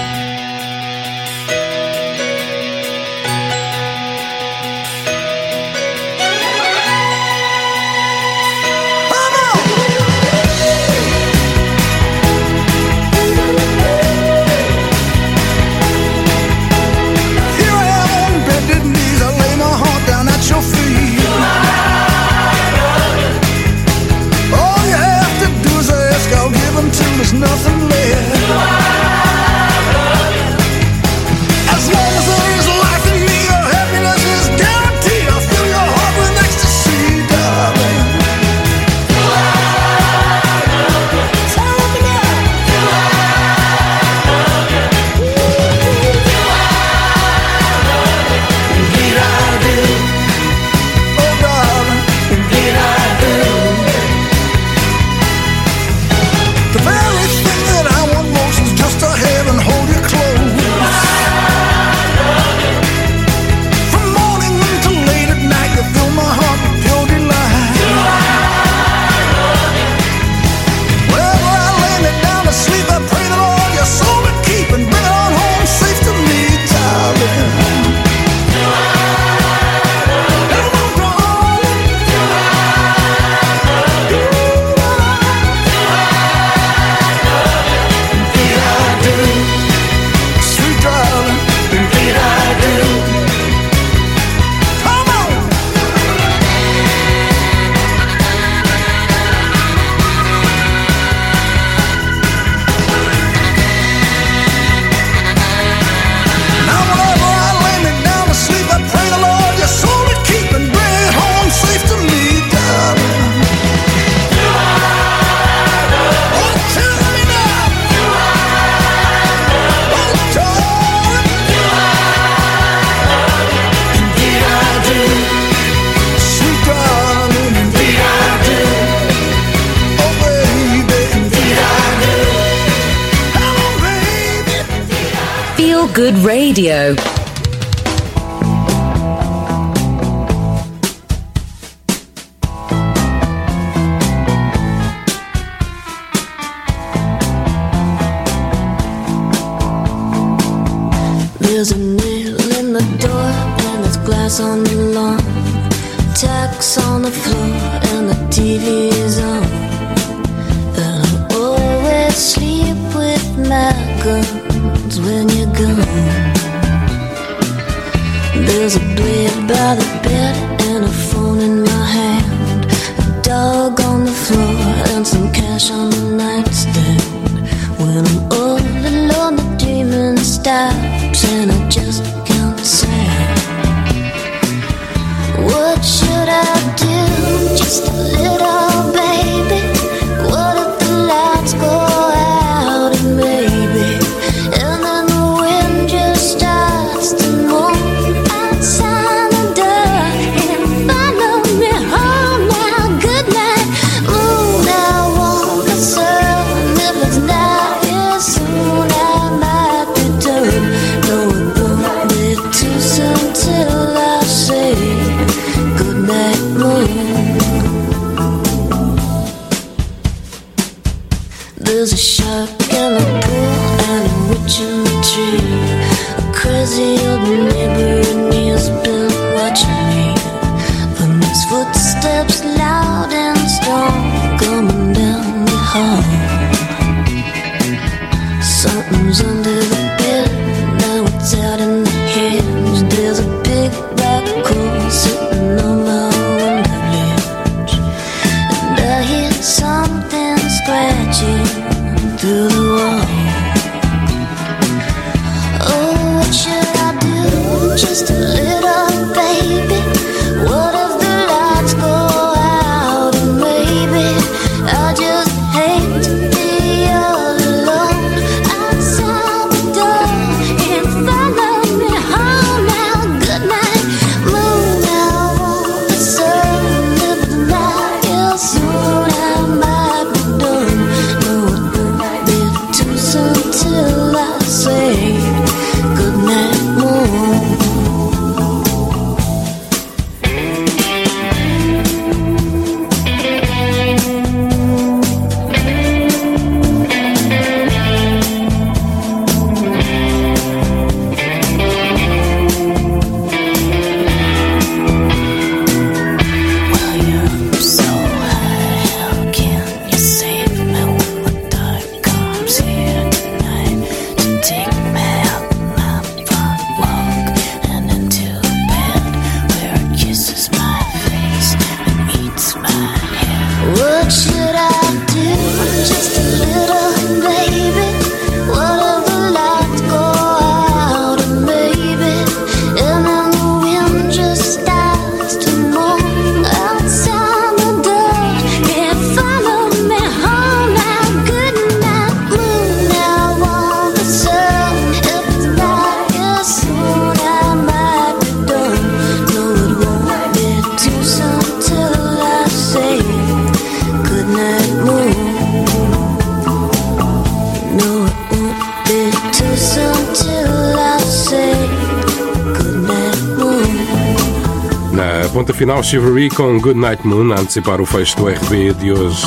Now Chivalry com Good Night Moon a antecipar o fecho do RB de hoje.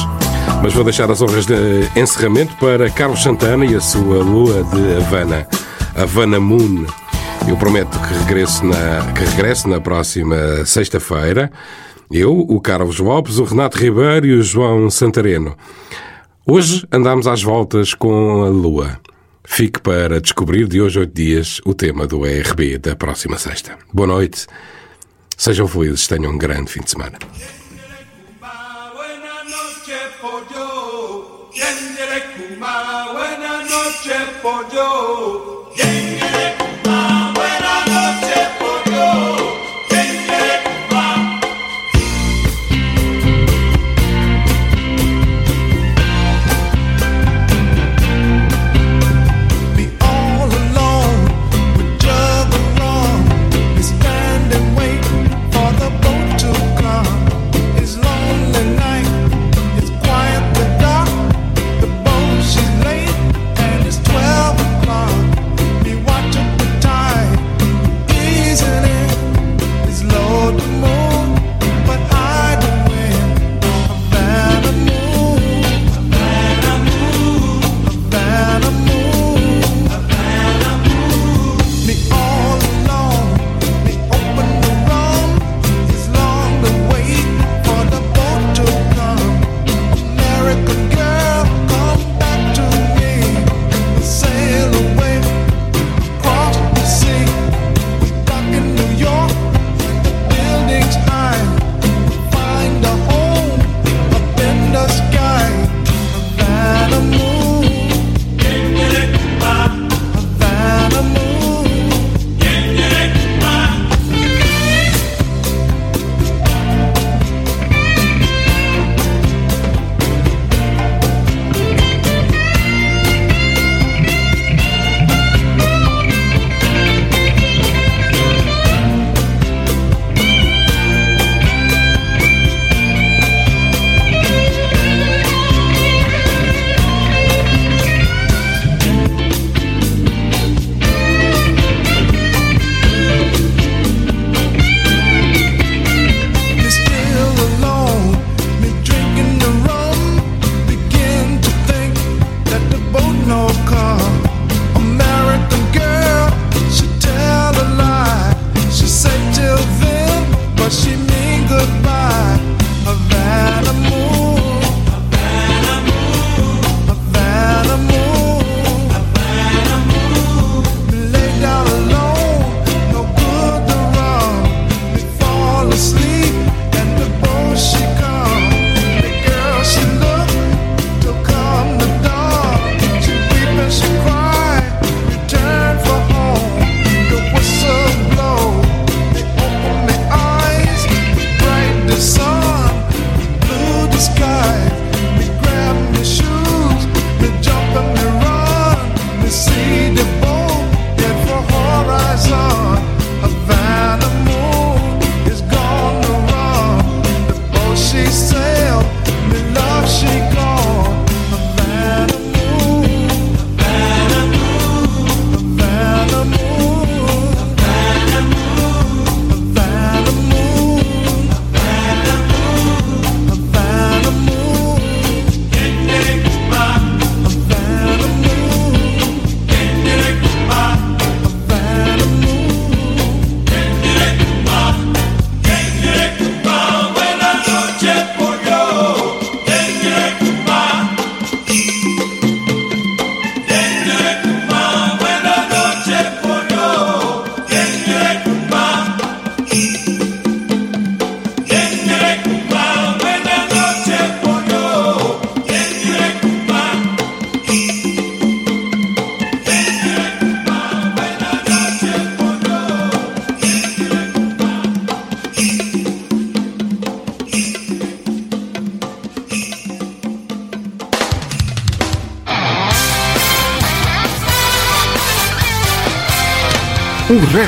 Mas vou deixar as honras de encerramento para Carlos Santana e a sua lua de Havana, Havana Moon. Eu prometo que regresso na, que regresso na próxima sexta-feira. Eu, o Carlos Lopes, o Renato Ribeiro e o João Santareno. Hoje andamos às voltas com a lua. Fique para descobrir de hoje a oito dias o tema do ERB da próxima sexta. Boa noite. Sejam felizes, tenham um grande fim de semana.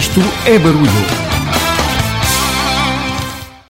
Resto é barulho.